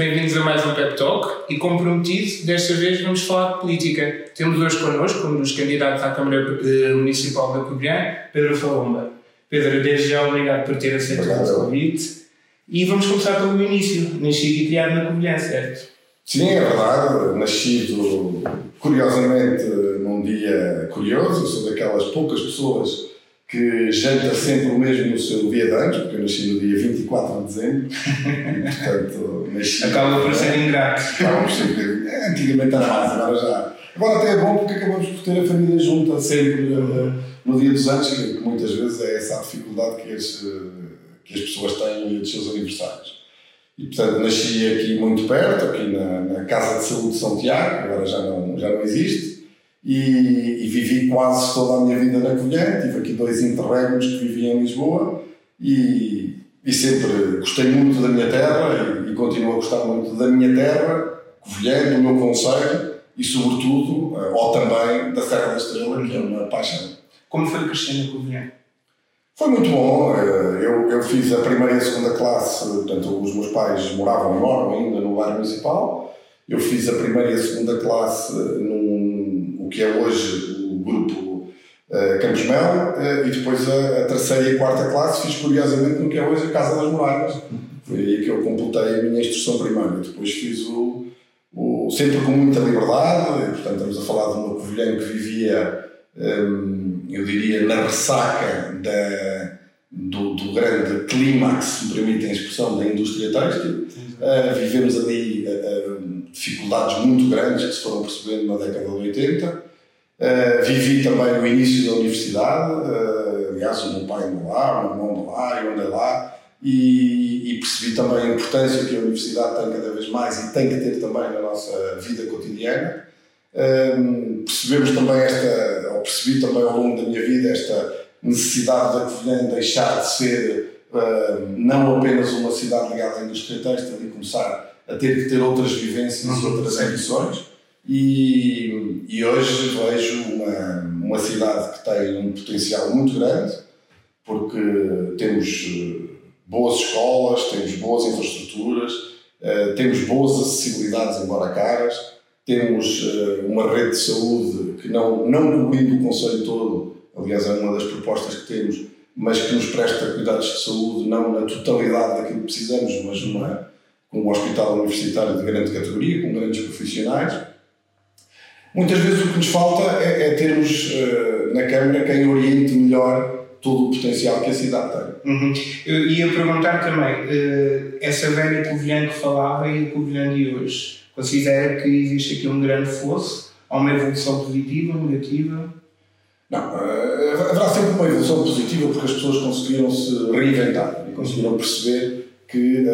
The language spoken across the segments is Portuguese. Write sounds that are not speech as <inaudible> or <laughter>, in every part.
bem-vindos a mais um Pep Talk e comprometido, desta vez vamos falar de política. Temos hoje connosco um dos candidatos à Câmara eh, Municipal da Covilhã, Pedro Falomba. Pedro, desde já obrigado por ter aceito o nosso convite. E vamos começar pelo início. Nascido e criado na Covilhã, certo? Sim, é verdade. Nascido, curiosamente, num dia curioso. Sou daquelas poucas pessoas que janta sempre o mesmo no seu dia de anos, porque eu nasci no dia 24 de dezembro, e, portanto, nasci... Acaba por ser ingrato. Acaba por ser... É, antigamente era mais, agora já... Agora até é bom porque acabamos por ter a família junta sempre uh, no dia dos anos, que, que, muitas vezes é essa a dificuldade que as, uh, que as pessoas têm no dia dos seus aniversários. E, portanto, nasci aqui muito perto, aqui na, na Casa de Saúde de São Tiago, agora já não, já não existe, e, e, vivi quase toda a minha vida na Covilhã. Tive aqui dois interregnos que vivi em Lisboa e, e sempre gostei muito da minha terra e, e, continuo a gostar muito da minha terra, Covilhã, do meu conselho e, sobretudo, eh, ou também da Serra da Estrela, que é uma paixão. Como foi crescer na Covilhã? Foi muito bom. Eh, eu, eu fiz a primeira e a segunda classe, portanto, os meus pais moravam e moram ainda no bairro municipal. Eu fiz a primeira e a segunda classe num que é hoje o grupo uh, Campos Mel, uh, e depois a, a, terceira e a quarta classe fiz curiosamente no que é hoje a Casa das Muralhas. Foi aí que eu completei a minha instrução primária. Depois fiz o, o sempre com muita liberdade, e, portanto estamos a falar de uma covilhã que vivia, um, eu diria, na ressaca da, do, do grande clímax, se me permitem a expressão, da indústria têxtil. Uh, vivemos ali dificuldades muito grandes que se foram percebendo na década de 80. Uh, vivi também no início da universidade, uh, aliás, o meu pai andou lá, o meu irmão andou lá, eu andei lá, e, e, percebi também a importância que a universidade tem cada vez mais e tem que ter também na nossa vida cotidiana. Uh, percebemos também esta, ou percebi também ao longo da minha vida, esta necessidade da Covilhã deixar de ser não apenas uma cidade ligada à indústria têxtil e começar a ter que ter outras vivências e uhum. outras ambições. E, e hoje vejo uma, uma cidade que tem um potencial muito grande, porque temos eh, boas escolas, temos boas infraestruturas, uh, temos boas acessibilidades, embora caras, temos uh, uma rede de saúde que, não, não cobrindo o Conselho todo, aliás, é uma das propostas que temos, mas que nos presta cuidados de saúde, não na totalidade daquilo que precisamos, mas numa com um hospital universitário de grande categoria, com grandes profissionais. Muitas vezes o que nos falta é, é termos uh, na Câmara quem oriente melhor todo o potencial que a cidade tem. Uhum. Eu ia perguntar também, uh, essa velha Covilhã que falava e a Covilhã de hoje, considera que existe aqui um grande fosso? Há uma evolução positiva, negativa? Não, uh, haverá sempre uma evolução positiva porque as pessoas conseguiram se reinventar e conseguiram perceber que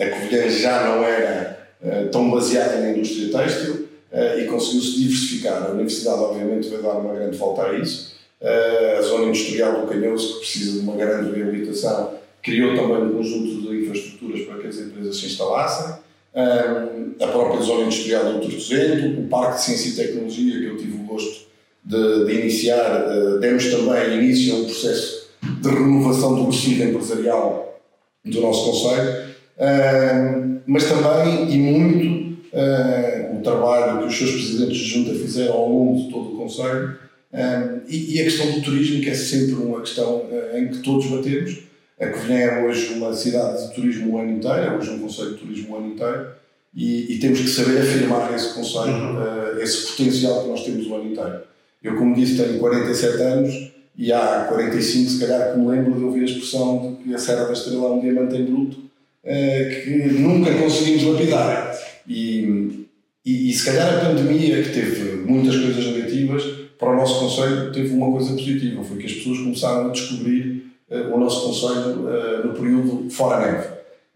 a Covilhã já não era uh, tão baseada na indústria têxtil uh, e conseguiu-se diversificar. A Universidade, obviamente, vai dar uma grande volta a isso. Uh, a zona industrial do Canhoso, que precisa de uma grande reabilitação, criou também um conjunto de infraestruturas para que as empresas se instalassem. a própria zona industrial do Tortozento, o Parque de Ciência e Tecnologia, que eu tive o gosto de, de iniciar, demos também início a um processo de renovação do tecido empresarial do nosso Conselho mas também e muito uh, o trabalho que os seus presidentes de junta fizeram ao longo de todo o Conselho e, e, a questão do turismo, que é sempre uma questão uh, em que todos batemos. A Covilhã é hoje uma cidade de turismo o ano inteiro, é hoje um Conselho de turismo o ano inteiro e, e temos que saber afirmar esse Conselho, uhum. uh, esse potencial que nós temos o ano inteiro. Eu, como disse, tenho 47 anos e há 45, se calhar, que me lembro de ouvir a expressão de que a Serra da Estrela é um diamante em bruto eh, que nunca conseguimos lapidar. E, e, e, se calhar a pandemia, que teve muitas coisas negativas, para o nosso Conselho teve uma coisa positiva, foi que as pessoas começaram a descobrir uh, o nosso Conselho uh, no período fora neve.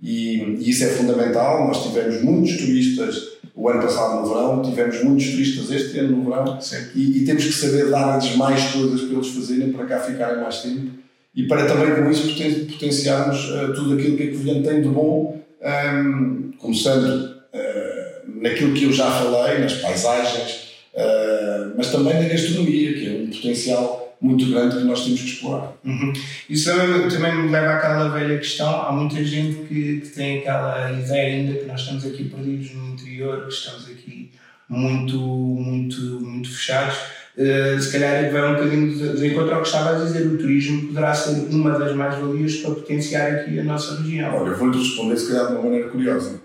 E, e, isso é fundamental. Nós tivemos muitos turistas o ano passado no verão, tivemos muitos turistas este ano no verão, e, e, temos que saber dar-lhes mais coisas para eles fazerem para cá ficarem mais tempo e para também com isso potenciarmos uh, tudo aquilo que a Covilhã tem de bom, um, ehm, começando uh, naquilo que eu já falei, nas paisagens, uh, mas também na gastronomia, que é um potencial muito grande que nós temos que explorar. Uhum. Isso também me leva àquela velha questão. Há muita gente que, que tem aquela ideia ainda que nós estamos aqui perdidos no interior, que estamos aqui muito, muito, muito fechados. Uh, se calhar vai um bocadinho de encontro ao que estava a dizer, o turismo poderá ser uma das mais-valias para potenciar aqui a nossa região. Olha, eu vou-lhe responder se calhar de uma maneira curiosa.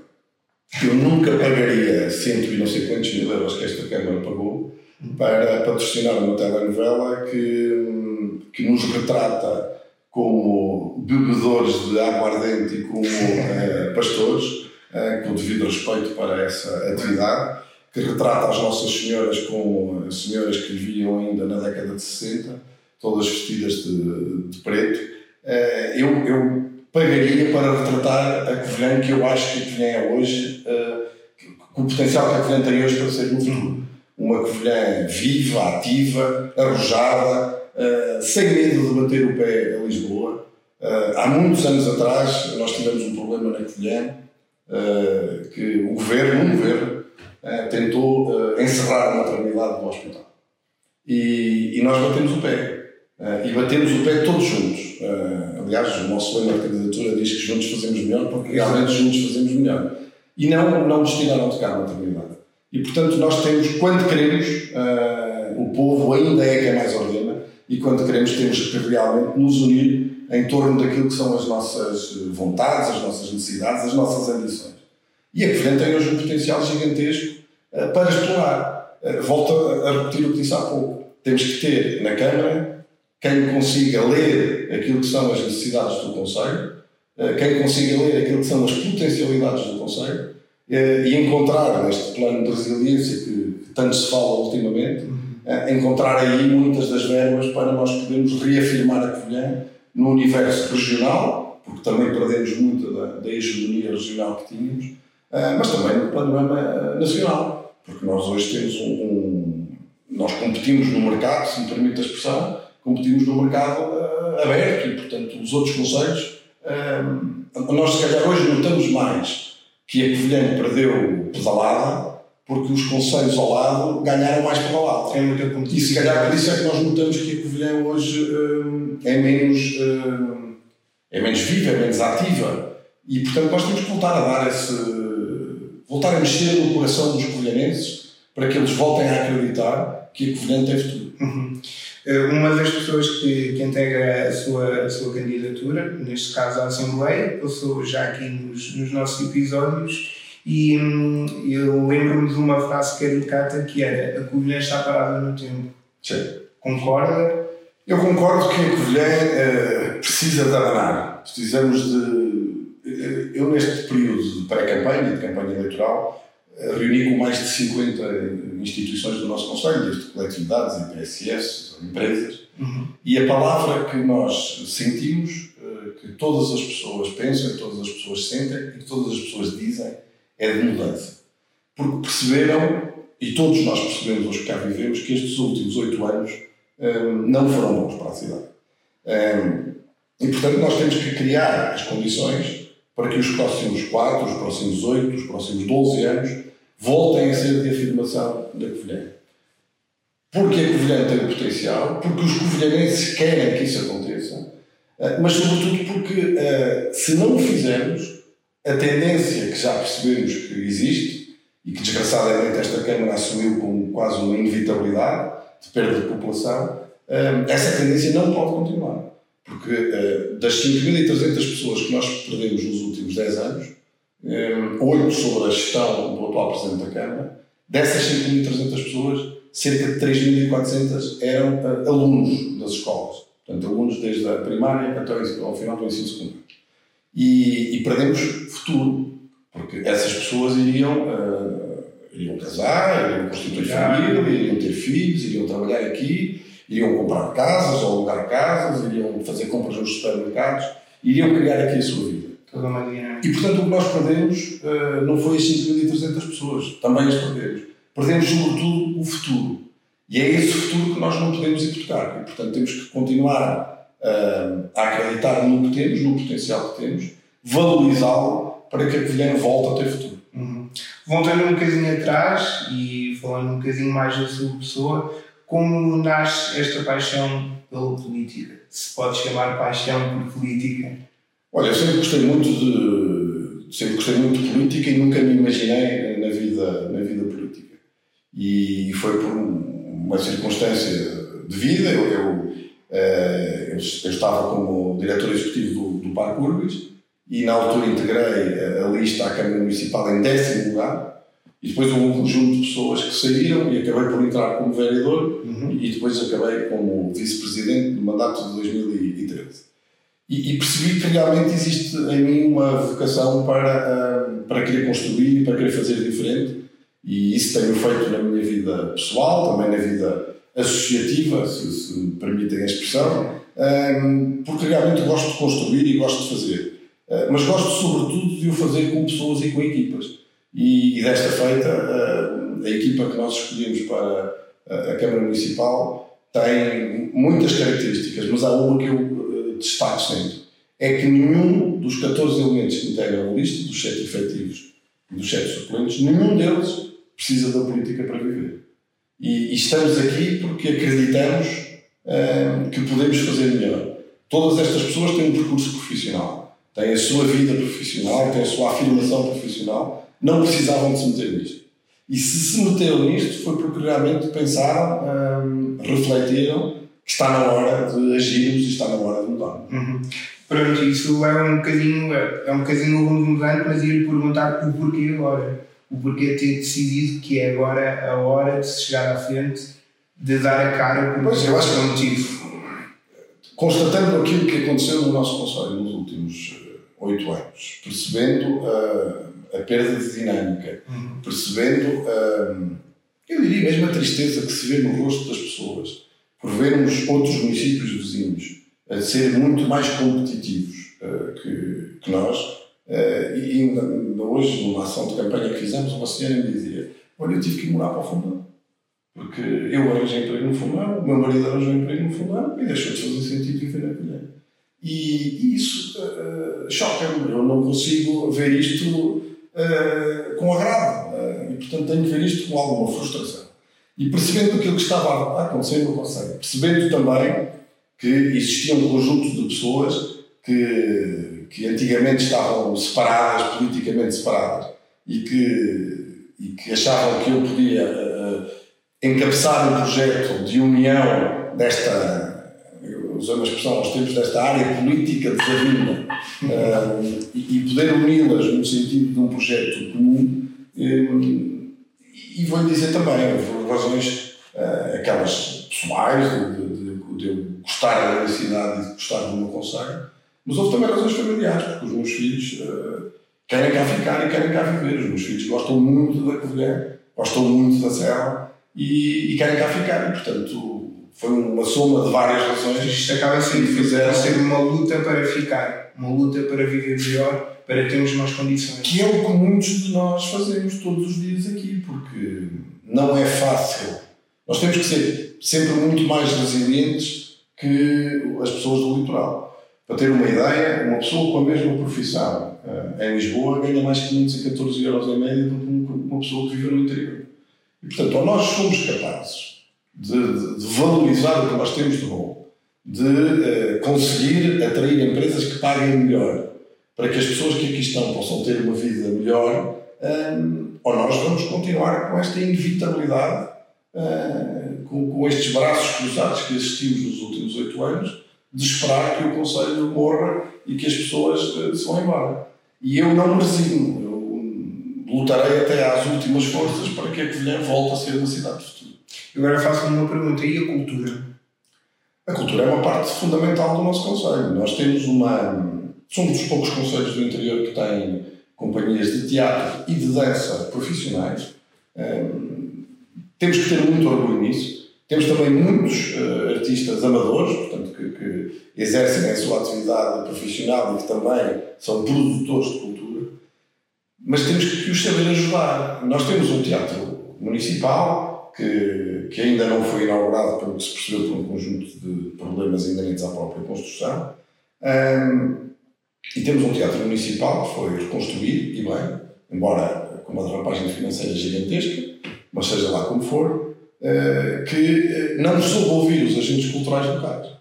Eu nunca pagaria cento e não sei quantos mil euros que esta Câmara pagou para patrocinar uma telenovela que, que nos retrata como bebedores de aguardente e como uh, <laughs> pastores, uh, com devido respeito para essa atividade, que retrata as nossas senhoras como senhoras que viviam ainda na década de 60, todas vestidas de, de preto. Uh, eu, eu pagaria para retratar a Covilhã que eu acho que a Covilhã é hoje, com o potencial que a Covilhã tem hoje para ser no futuro uma Covilhã viva, ativa, arrojada, uh, sem medo de bater o pé a Lisboa. Uh, há muitos anos atrás nós tivemos um problema na Covilhã uh, que o governo, um governo, tentou encerrar a maternidade do hospital. E, e, nós batemos o pé. e batemos o pé todos juntos. aliás, o nosso lema de candidatura diz que juntos fazemos melhor, porque realmente juntos fazemos melhor. E não, não nos tiraram de cá a maternidade. E, portanto, nós temos, quando queremos, uh, o povo ainda é quem mais ordena, e quando queremos, temos que realmente nos unir em torno daquilo que são as nossas vontades, as nossas necessidades, as nossas ambições. E a Covilhã tem hoje um potencial gigantesco uh, para explorar. Uh, volto a repetir o que disse há pouco. Temos que ter na Câmara quem consiga ler aquilo que são as necessidades do Conselho, quem consiga ler aquilo que são as potencialidades do Conselho e encontrar neste plano de resiliência que, tanto se fala ultimamente, uhum. encontrar aí muitas das verbas para nós podermos reafirmar a Covilhã no universo regional, porque também perdemos muito da, da hegemonia regional que tínhamos, eh, mas também no panorama nacional, porque nós hoje temos um, um nós competimos no mercado, se me permite a expressão, competimos no mercado uh, aberto e, portanto, os outros conselhos, uh, nós se calhar hoje notamos mais que a Covilhã perdeu pedalada porque os conselhos ao lado ganharam mais pedalada. É muita competição. E se calhar por isso é que nós notamos que a Covilhã hoje hum, é, menos, hum, é menos viva, é menos ativa. E portanto nós temos que voltar a dar esse. voltar a mexer no coração dos covilhanenses para que eles voltem a acreditar que a Covilhã tem futuro. Uhum. Eh, uma das pessoas que, que integra a sua, a sua candidatura, neste caso à Assembleia, passou já aqui nos, nos nossos episódios e hum, eu lembro-me de uma frase caricata que era a Covilhã está parada no tempo. Sim. Concorda? Eu concordo que a Covilhã uh, precisa de abanar. Precisamos de... Eh, eu neste período de pré-campanha, de campanha eleitoral, reuni com mais de 50 instituições do nosso Conselho, desde coletividades, IPSS, empresas, uhum. e a palavra que nós sentimos, eh, que todas as pessoas pensam, que todas as pessoas sentem e que todas as pessoas dizem, é de mudança. Porque perceberam, e todos nós percebemos, os que cá vivemos, que estes últimos oito anos eh, não foram bons para a cidade. Eh, e, portanto, nós temos que criar as condições para que os próximos 4, os próximos 8, os próximos 12 anos voltem a ser de afirmação da Covilhã. Porque a Covilhã tem potencial, porque os covilhanenses querem que isso aconteça, eh, mas sobretudo porque eh, se não o fizermos, a tendência que já percebemos que existe e que desgraçadamente esta Câmara assumiu como quase uma inevitabilidade de perda de população, eh, essa tendência não pode continuar. Porque das 5.300 pessoas que nós perdemos nos últimos 10 anos, oito sobre a gestão do atual Presidente da Câmara. Dessas 5.300 pessoas, cerca de 3.400 eram uh, alunos das escolas. Portanto, alunos desde a primária até ao final do ensino secundário. E, e perdemos futuro, porque essas pessoas iriam, uh, iriam casar, iriam constituir família, iriam ter filhos, iriam trabalhar aqui, iriam comprar casas ou alugar casas, iriam fazer compras nos supermercados, iriam criar aqui a sua vida. Toda uma dinâmica. E portanto o que nós perdemos uh, não foi as 5.300 pessoas, também as perdemos. Perdemos sobretudo o futuro. E é esse futuro que nós não podemos hipotecar. E portanto temos que continuar uh, a acreditar no que temos, no potencial que temos, valorizá-lo para que a Covilhã volte a ter futuro. Uhum. Voltando um bocadinho atrás e falando um bocadinho mais da sua pessoa, como nasce esta paixão pela política? Se pode chamar paixão por política? Olha, eu sempre gostei muito de sempre gostei muito de política e nunca me imaginei na vida na vida política. E foi por uma circunstância de vida. Eu, eu, eh, eu, eu estava como diretor executivo do, do Parque Urbis e na altura integrei a, lista à Câmara Municipal em décimo lugar. E depois houve um conjunto de pessoas que saíram e acabei por entrar como vereador uhum. e depois acabei como vice-presidente do mandato de 2013. E, e, percebi que realmente existe em mim uma vocação para, uh, para querer construir para querer fazer diferente. E isso tenho feito na minha vida pessoal, também na vida associativa, se, se me permitem a expressão, um, porque realmente gosto de construir e gosto de fazer. Uh, mas gosto sobretudo de o fazer com pessoas e com equipas. E, e desta feita, a equipa que nós escolhemos para a Câmara Municipal tem muitas características, mas há uma que eu destaco sempre. É que nenhum dos 14 elementos que integram a lista, dos 7 efetivos e dos 7 suplentes, nenhum deles precisa da política para viver. E, e estamos aqui porque acreditamos uh, que podemos fazer melhor. Todas estas pessoas têm um percurso profissional, têm a sua vida profissional, têm a sua afirmação profissional, não precisavam de se meter nisto. E se se meteram nisto foi porque realmente pensaram, um, refletiram está na hora de agirmos e está na hora de mudar. Uhum. Pronto, isso é um bocadinho, é um bocadinho mudante, mas ia-lhe perguntar o porquê agora o porquê ter decidido que é agora a hora de se chegar à frente, de dar a cara por pois, eu acho que é um motivo. Constatando aquilo que aconteceu no nosso Conselho nos últimos eh, oito anos, percebendo a, a perda de dinâmica, uhum. percebendo, a, eu diria mesmo a tristeza que se vê no rosto das pessoas, por vermos outros municípios vizinhos a serem muito mais competitivos uh, que, que nós, Uh, e ainda, ainda, hoje, numa ação de campanha que fizemos, uma senhora me dizia: Olha, eu tive que morar para o fundão. Porque eu arranjei emprego no fundão, o meu marido arranjou emprego no fundão e deixou de fazer sentido viver na colher. E, e, isso uh, choca-me. Eu não consigo ver isto com agrado. e, portanto, tenho que ver isto com alguma frustração. E percebendo aquilo que estava a acontecer no Conselho, percebendo também que existia um conjunto de pessoas que que antigamente estavam separadas, politicamente separadas, e que, e que achavam que eu podia uh, encabeçar um projeto de união desta, usando a expressão aos tempos, desta área política desavinda, uh, e, e, poder uni-las no sentido de um projeto comum. Um, e vou-lhe dizer também, por razões uh, aquelas pessoais, de, de, de, eu gostar da cidade e de gostar do meu conselho, mas houve também razões familiares, porque os meus filhos uh, querem cá ficar e querem cá viver. Os meus filhos gostam muito da Covilhã, gostam muito da Serra e, e, querem cá ficar. E, portanto, foi uma soma de várias razões. Isto acaba fizeram ser uma luta para ficar, uma luta para viver melhor, para termos mais condições. Que é o que muitos de nós fazemos todos os dias aqui, não é fácil. Nós temos que ser sempre muito mais resilientes que as pessoas do litoral. Para ter uma ideia, uma pessoa com a mesma profissão uh, em Lisboa ganha mais 514 euros em média do que uma pessoa que vive no interior. E, portanto, ou nós somos capazes de, de, de valorizar o que nós temos de bom, de uh, conseguir atrair empresas que paguem melhor, para que as pessoas que aqui estão possam ter uma vida melhor, um, eh, ou nós vamos continuar com esta inevitabilidade, uh, com, com estes braços cruzados que assistimos nos últimos oito anos, de esperar que o Conselho morra e que as pessoas uh, se vão embora. E eu não me resigno. Eu lutarei até às últimas forças para que a Covilhã volte a ser uma cidade de futuro. Agora faço-me uma pergunta. E a cultura? A cultura é uma parte fundamental do nosso Conselho. Nós temos uma... Somos dos poucos conselhos do interior que têm companhias de teatro e de dança profissionais. Um, temos que ter muito orgulho nisso. Temos também muitos uh, artistas amadores, portanto, que, que, exercem a sua atividade profissional e que também são produtores de cultura, mas temos que os saber ajudar. Nós temos um teatro municipal que, que ainda não foi inaugurado, pelo que se percebeu por um conjunto de problemas inerentes à própria construção. Um, e temos um teatro municipal que foi reconstruído, e bem, embora com uma derrapagem financeira gigantesca, mas seja lá como for, uh, que não soube ouvir os agentes culturais locais.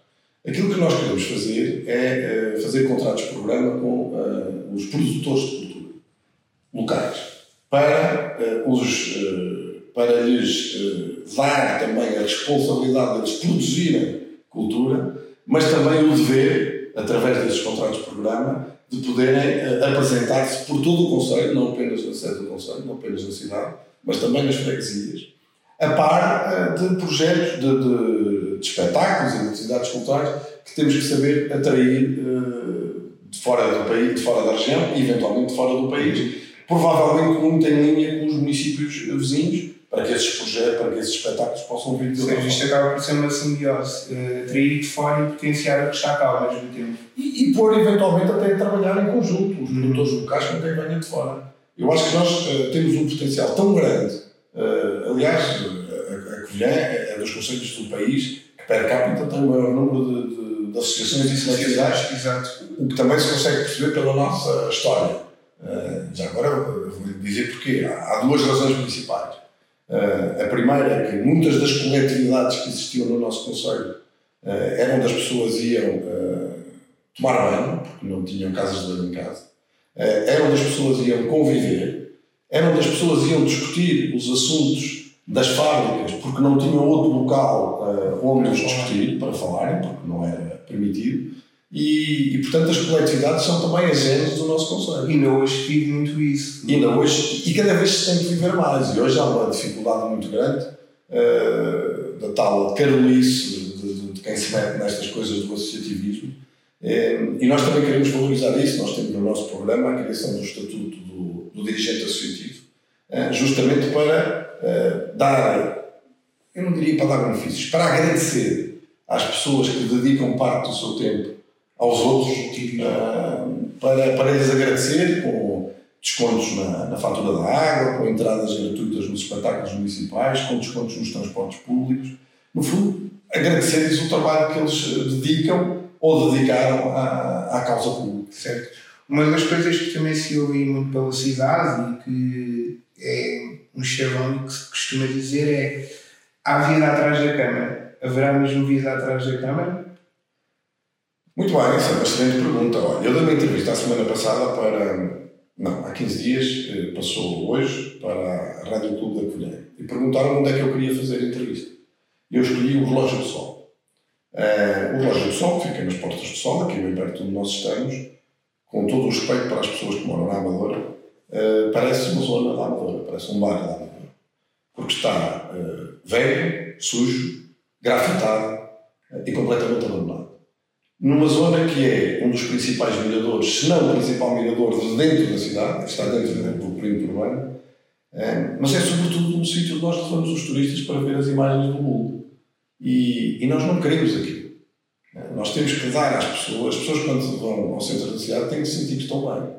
Aquilo que nós queremos fazer é uh, fazer contratos de programa com os produtores de cultura locais para, os, para lhes dar também a responsabilidade de produzirem cultura, mas também o dever, através desses contratos de programa, de poderem apresentar-se por todo o Conselho, não apenas na sede do Conselho, não apenas na cidade, mas também nas freguesias, a par de projetos de, de, de espetáculos e de atividades culturais que temos que saber atrair de fora do país, de fora da região e eventualmente de fora do país, provavelmente muito em linha com os municípios vizinhos, para que esses projetos, para que esses espetáculos possam vir de Sim, isto acaba por ser uma simbiose, uh, atrair de fora e potenciar a que está cá ao mesmo tempo. E, e pôr eventualmente até trabalhar em conjunto, os produtores locais com quem venha de fora. Eu acho que nós uh, temos um potencial tão grande, uh, aliás, a, a Covilhã é, é dos conselhos do país que per capita tem o maior número de, de, de associações e sociedades, Exato. o que também se consegue perceber pela nossa história. Já agora vou dizer porquê. Há, há duas razões principais. Uh, a primeira é que muitas das coletividades que existiam no nosso Conselho uh, eram das pessoas iam tomar banho, porque não tinham casas de banho em casa, eram das pessoas iam conviver, eram das pessoas iam discutir os assuntos das fábricas, porque não tinham outro local onde os discutir para falarem, porque não era permitido. E, e, portanto, as coletividades são também agentes do nosso Conselho. E ainda hoje vive muito isso. E ainda hoje, e cada vez se tem que viver mais. E hoje há uma dificuldade muito grande uh, da tal carolice de, de, de, quem se mete nestas coisas do associativismo. Uh, e nós também queremos valorizar isso. Nós temos no nosso programa a criação do Estatuto do, do Dirigente Associativo, uh, justamente para dar, eu não diria para dar benefícios, para agradecer às pessoas que dedicam parte do seu tempo aos outros uh, para, para lhes agradecer com descontos na, na, fatura da água, com entradas gratuitas nos espetáculos municipais, com descontos nos transportes públicos. No fundo, agradecer-lhes o trabalho que eles dedicam ou dedicaram à, à causa pública. Certo. Uma das coisas que também se ouve muito pela cidade e que é um chavão que se costuma dizer é há vida atrás da Câmara. Haverá mesmo vida atrás da Câmara? Muito bem, essa é uma excelente pergunta. Olha, eu dei uma entrevista a semana passada para. Não, há 15 dias, eh, passou hoje, para a Rádio Clube da Colheira. E perguntaram onde é que eu queria fazer a entrevista. Eu escolhi o Relógio do Sol. Uh, o Relógio do Sol, fica nas Portas do Sol, aqui bem perto onde nós estamos, com todo o respeito para as pessoas que moram na Amadora, uh, parece uma zona da Amadora, parece um bairro da Amadora. Porque está uh, velho, sujo, grafitado e completamente abandonado numa zona que é um dos principais miradores, se não o principal mirador de dentro da cidade, está dentro do perímetro urbano, é, mas é sobretudo um sítio onde nós levamos os turistas para ver as imagens do mundo. E, e nós não queremos aquilo. É, nós temos que dar às pessoas, as pessoas quando vão ao centro da cidade têm que sentir que estão bem.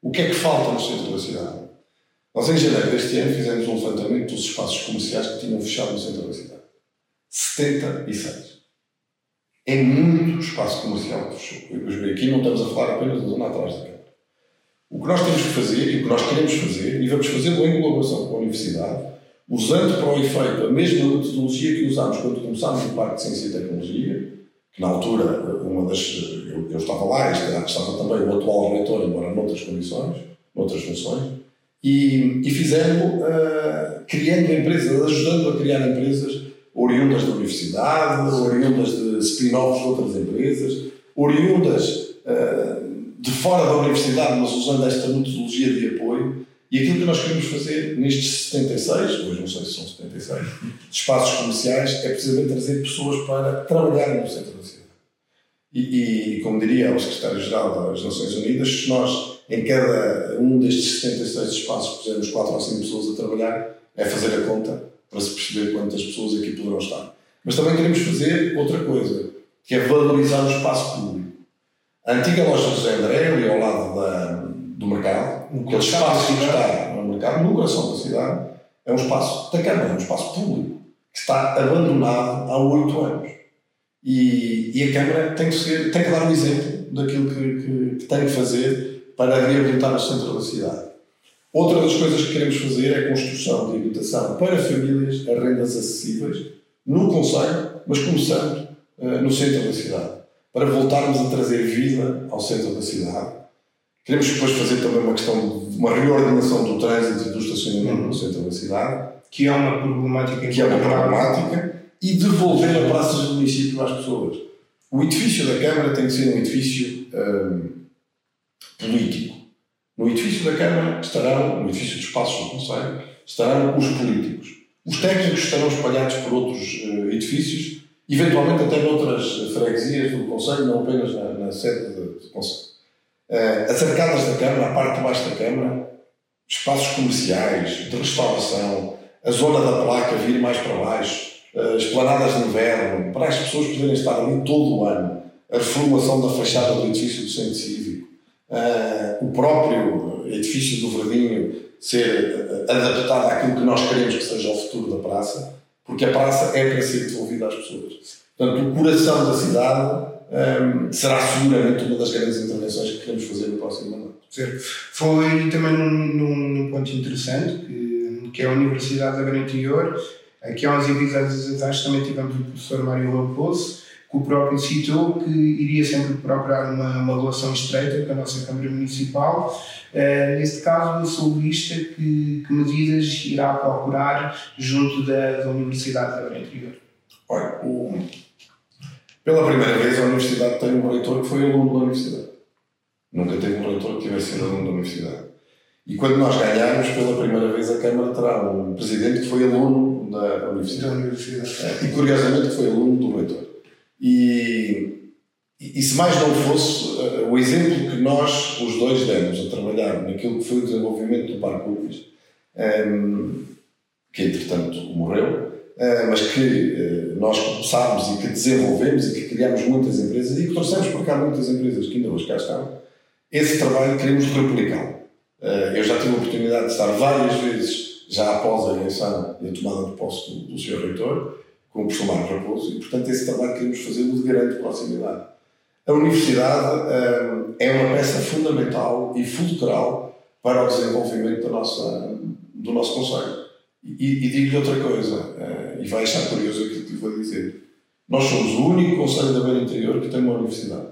O que é que falta no centro da cidade? Nós, em janeiro deste ano, fizemos um levantamento dos espaços comerciais que tinham fechado no centro da cidade. 76 é muito espaço comercial fechou. Aqui não estamos a falar apenas da zona Câmara. O que nós temos que fazer e o que nós queremos fazer, e vamos fazê-lo em colaboração com a Universidade, usando para o efeito a mesma metodologia que usámos quando começámos o Parque de Ciência e Tecnologia, que na altura, uma das, eu, eu estava lá, estava também o atual reitor, embora noutras condições, noutras funções, e, e fizemos, uh, criando empresas, ajudando a criar empresas oriundas da universidade, oriundas de spin-offs de outras empresas, oriundas uh, de fora da universidade, mas usando esta metodologia de apoio. E aquilo que nós queremos fazer nestes 76, hoje não sei se são 76, espaços comerciais, é precisamente trazer pessoas para trabalharem no centro da cidade. E, e, e como diria o secretário-geral das Nações Unidas, se nós em cada um destes 76 espaços pusermos 4 ou 5 pessoas a trabalhar, é fazer a conta para se perceber quantas pessoas aqui poderão estar. Mas também queremos fazer outra coisa, que é valorizar o espaço público. A antiga loja de José André, ali ao lado da, do mercado, aquele espaço que está no mercado, no coração da cidade, é um espaço da Câmara, é um espaço público, que está abandonado há oito anos. E, e, a Câmara tem que, ser, tem que dar um exemplo daquilo que, que, que tem que fazer para reabilitar o centro da cidade. Outra das coisas que queremos fazer é a construção de habitação para famílias a rendas acessíveis no Conselho, mas começando uh, no centro da cidade, para voltarmos a trazer vida ao centro da cidade. Queremos depois fazer também uma questão de uma reordenação do trânsito e do estacionamento no centro da cidade. Que é uma problemática que é uma problemática e devolver a praças do município às pessoas. O edifício da Câmara tem que ser um edifício um, político. No edifício da Câmara estarão, no edifício dos Passos do Conselho, estarão os políticos. Os técnicos estarão espalhados por outros uh, edifícios, eventualmente até noutras freguesias do Conselho, não apenas na, na sede do Conselho. Uh, as arcadas da Câmara, a parte de baixo da Câmara, espaços comerciais, de restauração, a zona da placa vir mais para baixo, uh, esplanadas de inverno, para as pessoas poderem estar ali todo o ano, a reformulação da fachada do edifício do Centro Cívico, uh, o próprio edifício do Verdinho ser adaptado àquilo que nós queremos que seja o futuro da praça, porque a praça é para ser devolvida às pessoas. Portanto, o coração da cidade um, será seguramente uma das grandes intervenções que queremos fazer no próximo ano. Foi também num, num, ponto interessante, que, que é a Universidade da Beira Interior. Aqui há uns episódios atrás também tivemos o professor Mário Raposo, que o próprio citou que iria sempre procurar uma, uma relação estreita com a nossa Câmara Municipal. Uh, neste caso, sou vista que, que medidas irá procurar junto da, da Universidade da Beira Interior? Olha, o, pela primeira vez a Universidade tem um reitor que foi aluno da Universidade. Nunca teve um reitor que tivesse sido aluno da Universidade. E quando nós ganharmos, pela primeira vez a Câmara terá um presidente que foi aluno da Universidade. Da universidade. E curiosamente foi aluno do reitor. E, e, se mais não fosse, uh, o exemplo que nós, os dois, demos a trabalhar naquilo que foi o desenvolvimento do Parque um, ehm, que entretanto morreu, uh, mas que uh, nós começámos e que desenvolvemos e que criámos muitas empresas e que trouxemos para cá muitas empresas que ainda hoje cá estão, esse trabalho queremos replicá-lo. eu já tive a oportunidade de estar várias vezes, já após a eleição e a tomada de posse do, do Sr. Reitor, com o professor Marcos Raposo, e portanto esse trabalho queremos fazê-lo de grande proximidade. A universidade um, é uma peça fundamental e fulcral para o desenvolvimento da nossa, do nosso Conselho. E, e digo-lhe outra coisa, uh, e vai achar curioso aquilo que lhe vou dizer. Nós somos o único Conselho da Beira Interior que tem uma universidade.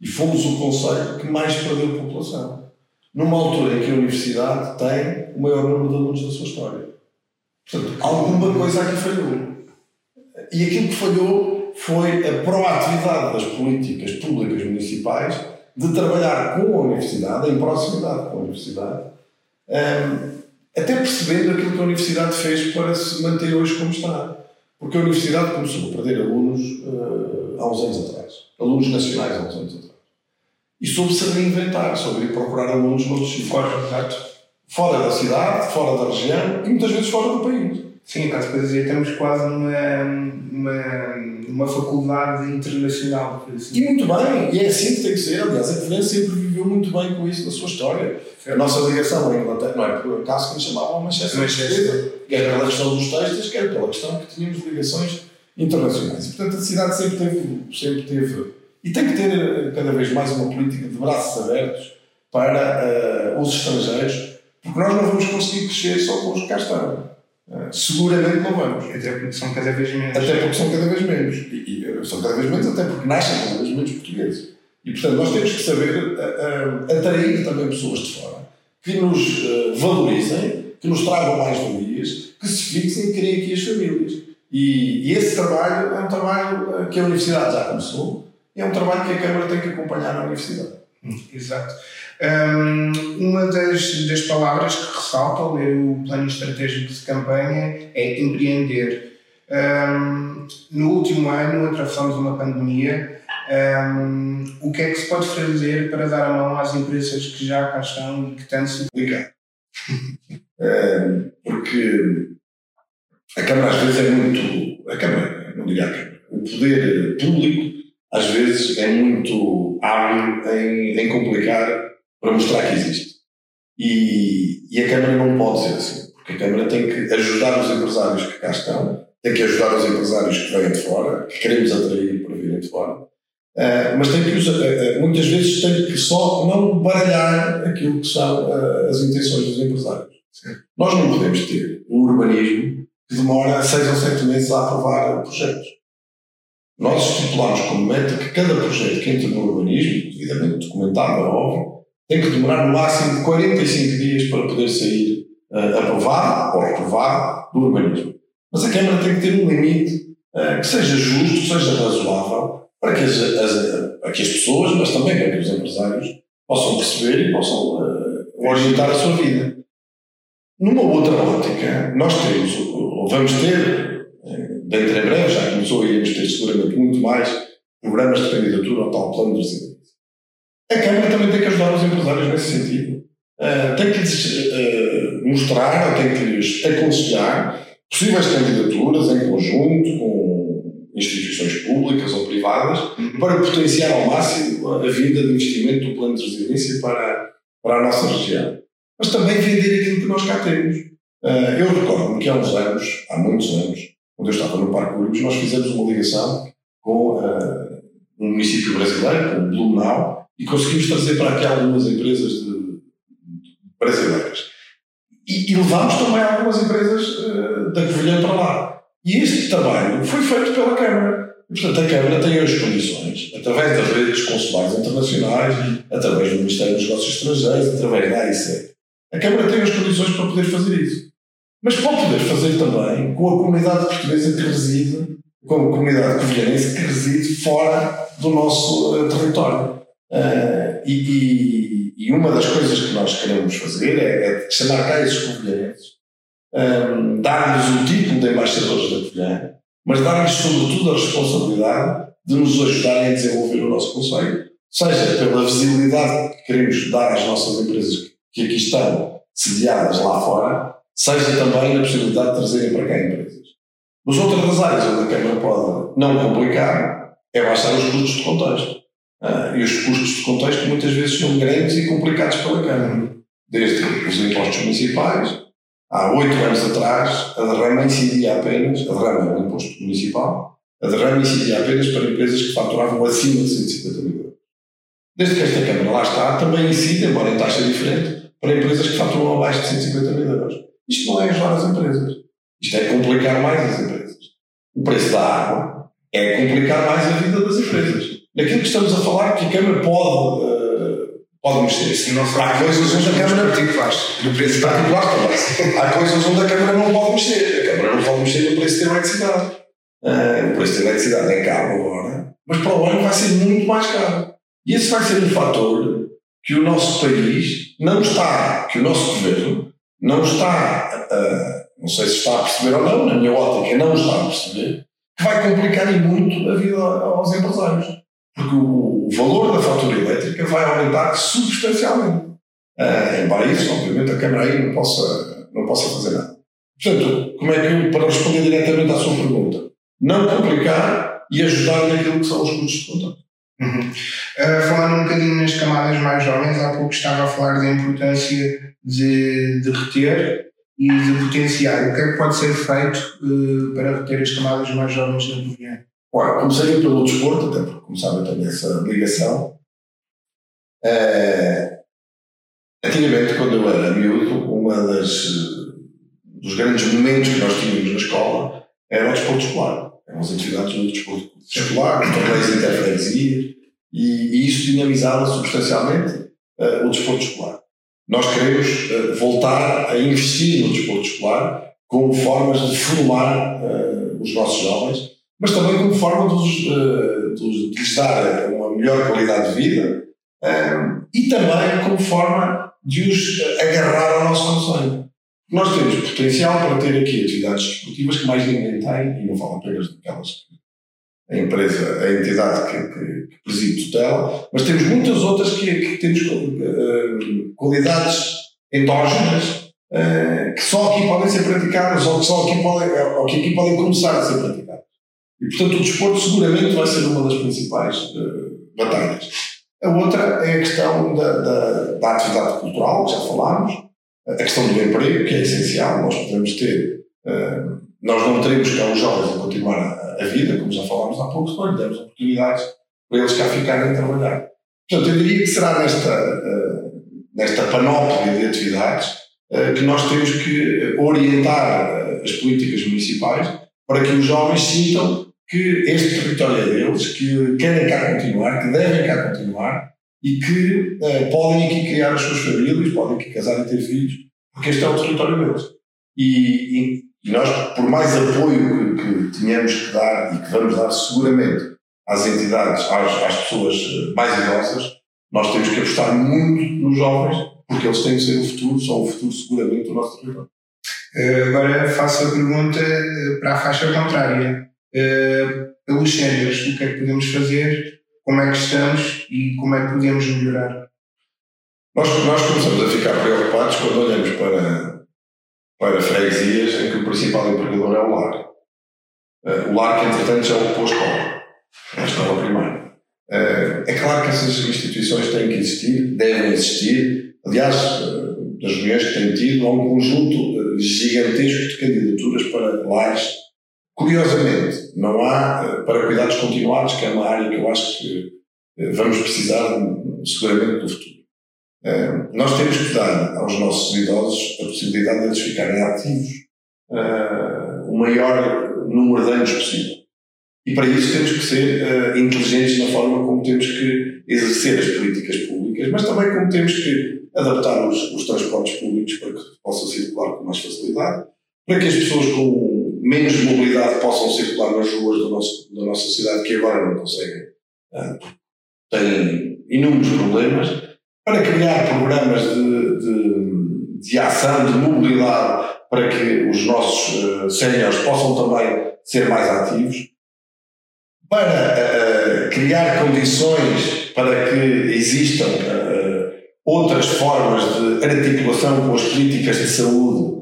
E fomos o Conselho que mais perdeu população. Numa altura em que a universidade tem o maior número de alunos da sua história. Portanto, alguma coisa aqui falhou. E aquilo que falhou foi a proatividade das políticas públicas municipais de trabalhar com a universidade, em proximidade com a universidade, um, até percebendo aquilo que a universidade fez para se manter hoje como está. Porque a universidade começou a perder alunos uh, há uns anos atrás, alunos nacionais há uns anos atrás. E soube-se reinventar, soube ir procurar alunos noutros sítios. Fora da cidade, fora da região e muitas vezes fora do país. Sim, para dizer, temos quase uma, uma, uma faculdade internacional. Assim. E muito bem, e é assim que tem que ser. Aliás, a França sempre viveu muito bem com isso na sua história. A nossa ligação à Inglaterra não é por acaso que nos chamavam Manchester, Manchester. quer pela questão dos textos, quer pela questão que tínhamos ligações internacionais. E, portanto, a cidade sempre teve, sempre teve e tem que ter eh, cada vez mais uma política de braços abertos para uh, os estrangeiros, porque nós não vamos conseguir crescer só com os que cá estão. Uh, seguramente não vamos. Até porque são cada vez menos. Até porque são cada vez menos. E, e são cada vez menos, até porque nascem cada vez menos portugueses. E, portanto, nós temos que saber uh, uh, atrair também pessoas de fora que nos valorizem, que nos tragam mais valias, que se fixem e criem aqui as famílias. E, e, esse trabalho é um trabalho que a Universidade já começou e é um trabalho que a Câmara tem que acompanhar na Universidade. Hum, exato. Um, uma das, das palavras que ressalta ao ler o plano estratégico de campanha é empreender. Um, no último ano atravessamos uma pandemia. Um, o que é que se pode fazer para dar a mão às empresas que já cá estão e que tanto se complicam? <laughs> porque a Câmara às vezes é muito. A Câmara, não diria a Câmara. O poder público às vezes é muito hábil em, em complicar para mostrar que existe. E, e a Câmara não pode ser assim, porque a Câmara tem que ajudar os empresários que cá estão, tem que ajudar os empresários que vêm de fora, que queremos atrair para virem de fora, Uh, mas tem que uh, muitas vezes tem que só não baralhar aquilo que são uh, as intenções dos empresários. Nós não podemos ter um urbanismo que demora seis ou sete meses a aprovar projetos. Nós estipulamos como meta que cada projeto que entra no urbanismo, devidamente documentado, é óbvio, tem que demorar no máximo 45 dias para poder sair aprovado ou reprovado do urbanismo. Mas a Câmara tem que ter um limite que seja justo, seja razoável, para que as, as, para que as pessoas, mas também para que os empresários possam perceber e possam uh, orientar a sua vida. Numa outra ótica, nós temos, ou vamos ter, eh, dentro em breve, já começou, iremos ter seguramente muito mais programas de candidatura ao tal plano de. A Câmara também tem que ajudar os empresários nesse sentido. Uh, tem que lhes uh, mostrar, tem que lhes aconselhar possíveis candidaturas em conjunto com instituições públicas ou privadas, uhum. para potenciar ao máximo a vinda de investimento do plano de resiliência para, para a nossa região. Mas também vender aquilo que nós cá temos. Uh, eu recordo-me que há uns anos, há muitos anos, quando eu estava no Parque Urbis, nós fizemos uma ligação com um município brasileiro, com o Blumenau, e conseguimos trazer para aqui algumas empresas de, brasileiras. E, e levámos também algumas empresas uh, da Covilhã para lá. E este trabalho foi feito pela Câmara. E, portanto, a Câmara tem as condições, através das redes consulares internacionais, através do Ministério dos Negócios Estrangeiros, através da AICE. A Câmara tem as condições para poder fazer isso. Mas pode poder fazer também com a comunidade portuguesa que reside, com a comunidade covilhanense que reside fora do nosso uh, território. Uh, e, e, e, uma das coisas que nós queremos fazer é, é chamar cá esses covilhanenses um, dar-lhes o título de embaixadores da Covilhã, mas dar-lhes sobretudo a responsabilidade de nos ajudarem a desenvolver o nosso Conselho, seja pela visibilidade que queremos dar às nossas empresas que aqui estão sediadas lá fora, seja também na possibilidade de trazerem para cá empresas. Mas outra das áreas onde a Câmara pode não complicar é baixar os custos de contexto. Uh, e os custos de contexto muitas vezes são grandes e complicados pela Câmara. Desde os impostos municipais, Há oito anos atrás, a derrama incidia apenas, a derrama é um imposto municipal, a derrama incidia apenas para empresas que faturavam acima de 150 mil euros. Desde que esta Câmara lá está, também incide, embora em taxa diferente, para empresas que faturam abaixo de 150 mil euros. Isto não é ajudar as empresas. Isto é complicar mais as empresas. O preço da água é complicar mais a vida das empresas. Naquilo que estamos a falar, que a Câmara pode uh, pode mexer. Se não há coisas onde a Câmara. Particulares. No preço particular também. Há coisas onde a Câmara não pode mexer. A Câmara não pode mexer no preço da eletricidade. Uh, o preço da eletricidade é caro agora, mas para o ano vai ser muito mais caro. E esse vai ser um fator que o nosso país não está, que o nosso governo não está, uh, não sei se está a perceber ou não, na minha ótica não está a perceber, que vai complicar e muito a vida aos empresários. Porque o, valor da fatura elétrica vai aumentar substancialmente. Uh, embora isso, obviamente, a Câmara aí não possa, não possa fazer nada. Portanto, como é que para responder diretamente à sua pergunta, não complicar e ajudar naquilo que são os custos de contato. Uhum. Uh, falando um bocadinho nas camadas mais jovens, há pouco estava a falar da importância de, de reter e de potenciar. O que é que pode ser feito uh, para reter as camadas mais jovens na Covilhã? Ora, comecei pelo desporto, até porque, sabem, tenho essa ligação. Uh, antigamente, quando eu era miúdo, uma das dos grandes momentos que nós tínhamos na escola era o desporto escolar. Eram as atividades do desporto escolar, torneios interferencias, e, e isso dinamizava substancialmente uh, o desporto escolar. Nós queremos uh, voltar a investir no desporto escolar como formas de formar uh, os nossos jovens mas também como forma de, os, de, lhes dar uma melhor qualidade de vida uh, e também como forma de os agarrar ao nosso conselho. Nós temos potencial para ter aqui atividades desportivas que mais ninguém tem, e não falo apenas daquelas que a empresa, a entidade que, que, que preside tutela, mas temos muitas outras que, que temos uh, qualidades endógenas uh, que só aqui podem ser praticadas ou que só aqui podem, ou que aqui podem começar a ser praticadas. E, portanto, o desporto seguramente vai ser uma das principais uh, batalhas. A outra é a questão da, da, da, atividade cultural, que já falámos, a questão do emprego, que é essencial, nós podemos ter, uh, nós não teremos cá os jovens a continuar a, a, vida, como já falámos há pouco, se não lhe demos oportunidades para eles cá ficarem a trabalhar. Portanto, eu diria que será nesta, nesta panóplia de atividades que nós temos que orientar as políticas municipais para que os jovens sintam que este território é deles, que querem cá continuar, que devem cá continuar e que uh, podem aqui criar as suas famílias, podem aqui casar e ter filhos, porque este é o território deles. E, e, nós, por mais apoio que, que que dar e que vamos dar seguramente às entidades, às, às pessoas eh, mais idosas, nós temos que apostar muito nos jovens, porque eles têm que ser o futuro, são o futuro seguramente do nosso território. Eh, agora faço a pergunta para a faixa contrária. Pelos séniores, o que é que podemos fazer como é que estamos e como é que podemos melhorar? Nós, nós começamos a ficar preocupados quando olhamos para, para freguesias em que o principal empregador é o lar. Uh, o lar que, entretanto, já ocupou escola, a escola primária. Uh, é claro que essas instituições têm que existir, devem existir. Aliás, uh, das reuniões que tenho tido, há um conjunto gigantesco de candidaturas para lares Curiosamente, não há eh, para cuidados continuados, que é uma área que eu acho que eh, vamos precisar seguramente no futuro. Eh, nós temos que dar aos nossos idosos a possibilidade de eles ficarem ativos o maior número de anos possível. E para isso temos que ser inteligentes na forma como temos que exercer as políticas públicas, mas também como temos que adaptar os, os transportes públicos para que possam circular com mais facilidade, para que as pessoas com menos mobilidade possam circular nas ruas do nosso, da nossa cidade, que agora não conseguem. Uh, têm inúmeros problemas, para criar programas de, de, de, ação, de mobilidade, para que os nossos uh, séniores possam também ser mais ativos, para uh, criar condições para que existam uh, outras formas de articulação com as políticas de saúde,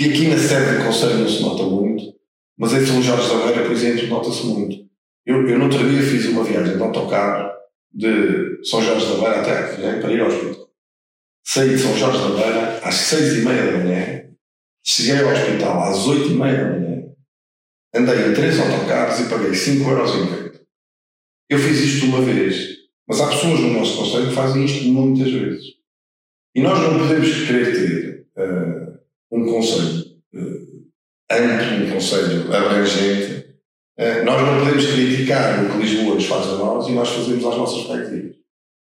que aqui na sede do Conselho não se nota muito mas em São Jorge da Beira, por exemplo, nota-se muito. Eu, eu no outro dia fiz uma viagem de autocarro de São Jorge da Beira até Covilhã para ir ao hospital. Saí de São Jorge da Beira às seis e meia da manhã, cheguei ao hospital às oito e meia da manhã, andei em três autocarros e paguei cinco euros e meio. Eu fiz isto uma vez, mas há pessoas no nosso conselho que fazem isto muitas vezes. E nós não podemos querer ter uh, um conselho uh, amplo, um conselho abrangente, eh, nós não podemos criticar o que Lisboa nos faz a nós e nós fazemos às nossas freguesias.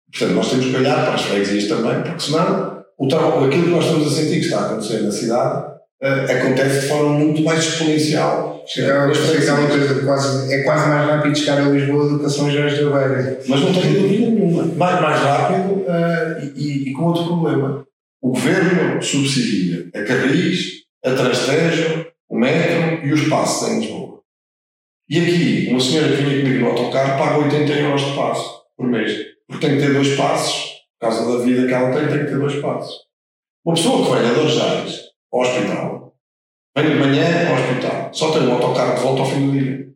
Portanto, nós temos que olhar para as freguesias também, porque senão o tal, aquilo que nós estamos a sentir que está a acontecer na cidade uh, acontece de forma muito mais exponencial. Chegar a uma coisa, quase, é quase mais rápido chegar a Lisboa do que a São Jorge da Beira. Mas não tenho dúvida nenhuma. Mais, mais rápido uh, e, e, com outro problema. O governo subsidia a Carris, a Transtejo, o metro e os passos em Lisboa. E aqui, uma senhora que vinha comigo no autocarro paga 80 euros de passo por mês. Porque tem que ter dois passos, por causa da vida que ela tem, tem que ter dois passos. Uma pessoa que vem a dois anos ao hospital, vem de manhã ao hospital, só tem um autocarro de volta ao fim do dia.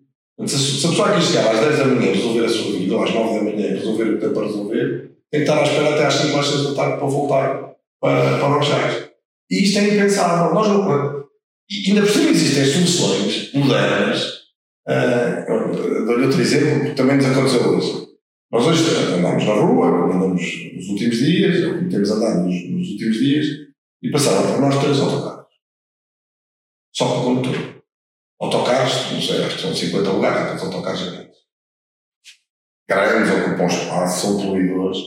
Se, a pessoa aqui chegar às 10 da manhã resolver a sua vida, ou às 9 da manhã resolver o que tem para resolver, tem que estar à espera até às 5 ou 6 da tarde para voltar para, para os jais. E isto é impensável. Nós não, e ainda por cima existem soluções modernas. Uh, Dou-lhe outro exemplo que também nos aconteceu hoje. Nós hoje andamos na rua, andamos nos últimos dias, ou temos andado nos, nos, últimos dias, e passaram por nós três autocarros. Só com condutor. Autocarros, não sei, acho que são 50 lugares, aqueles autocarros grandes. Grandes, ocupam espaço, são poluidores.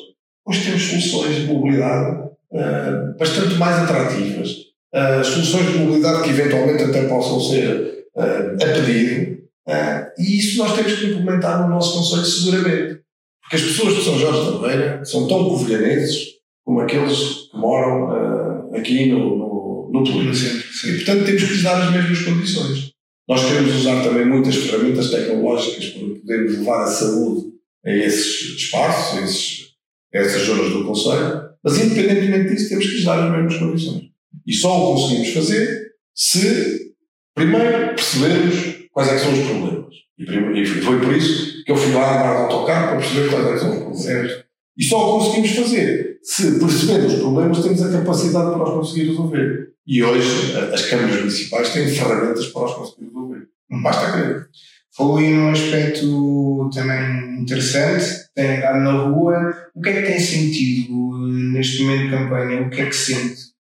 Hoje temos soluções de mobilidade uh, bastante mais atrativas uh, soluções de mobilidade que eventualmente até possam ser uh, a pedido, e isso nós temos que implementar no nosso Conselho seguramente. Porque as pessoas de São Jorge da Beira são tão covilhanenses como aqueles que moram aqui no, no, no E, portanto, temos que lhes dar as mesmas condições. Nós queremos usar também muitas ferramentas tecnológicas para podermos levar a saúde a esses espaços, a, esses, a essas zonas do Conselho, mas independentemente disso, temos que lhes dar as mesmas condições. E só o conseguimos fazer se, primeiro, percebermos quais é que são os problemas. E, foi por isso que eu fui lá andar de autocarro para perceber quais é que são os problemas. E só o conseguimos fazer se percebermos os problemas, temos a capacidade para os conseguir resolver. E hoje as câmaras municipais têm ferramentas para os conseguir resolver. Basta crer. Falou aí num aspecto também interessante, tem andado na rua. O que é que tem sentido neste momento de campanha? O que é que sente?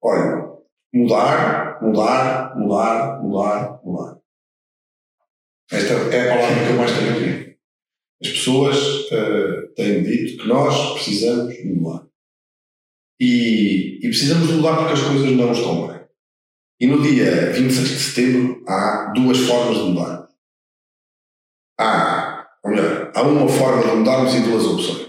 Olha, mudar, mudar, mudar, mudar, mudar. Esta é a palavra que eu mais tenho ouvido. As pessoas uh, têm dito que nós precisamos mudar. E, e precisamos mudar porque as coisas não estão bem. E no dia 26 de setembro há duas formas de mudar. Há, ou melhor, há uma forma de mudarmos e duas opções.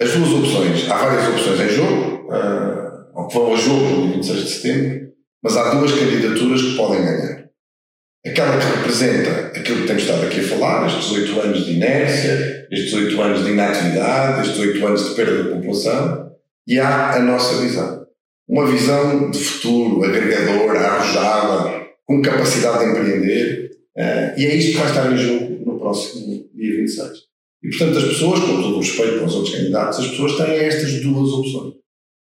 As duas opções, há várias opções em jogo, uh, ou que vão ao jogo no dia 26 de setembro, mas há duas candidaturas que podem ganhar. Aquela que representa aquilo que temos estado aqui a falar, estes oito anos de inércia, estes oito anos de inatividade, estes oito anos de perda da população, e há a nossa visão. Uma visão de futuro, agregadora, arrojada, com capacidade de empreender, uh, e é isto que vai estar em jogo no próximo dia 26. E, portanto, as pessoas, com todo o respeito para os outros candidatos, as pessoas têm estas duas opções.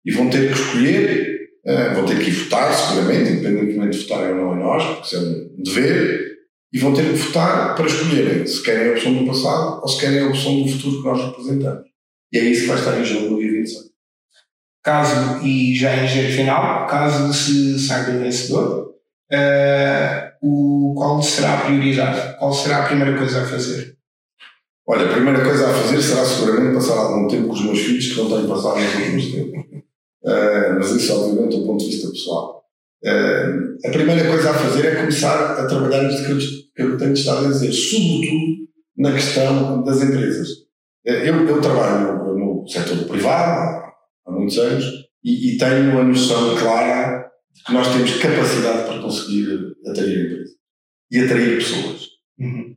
E vão ter que escolher, uh, vão ter que ir votar, seguramente, independentemente de votarem ou não em nós, porque isso é um dever, e vão ter que votar para escolherem se querem a opção do passado ou se querem a opção do futuro que nós representamos. E é isso que vai estar em jogo no dia 26 caso, e já em jeito final, caso se saiba vencedor, uh, o, qual será a prioridade? Qual será a primeira coisa a fazer? Olha, a primeira coisa a fazer será seguramente passar algum tempo com os meus filhos que não tenho passado nos últimos tempos. Uh, mas isso, obviamente, do ponto de vista pessoal. Uh, a primeira coisa a fazer é começar a trabalhar nisto que eu, que eu tenho estado a dizer, sobretudo na questão das empresas. Eu, eu trabalho no, no setor privado, há muitos anos, e, e tenho a noção clara de que nós temos capacidade para conseguir atrair empresas e atrair pessoas. Uhum.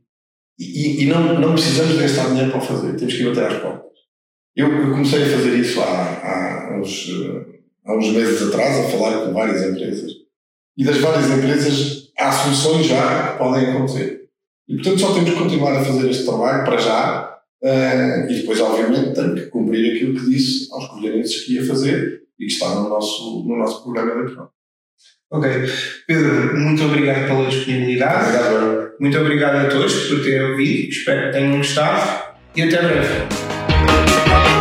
E, e, não, não precisamos gastar dinheiro para o fazer, temos que ir bater às portas. Eu, eu comecei a fazer isso há, há, uns, há uns meses atrás, a falar com várias empresas. E das várias empresas há soluções já que podem acontecer. E portanto só temos que continuar a fazer este trabalho para já Uh, e depois, obviamente, tenho que cumprir aquilo que disse aos colherenses que ia fazer e que está no nosso, no nosso programa eleitoral. Ok. Pedro, muito obrigado pela disponibilidade. Obrigado. Muito obrigado a todos por terem ouvido. Espero que tenham gostado e até breve.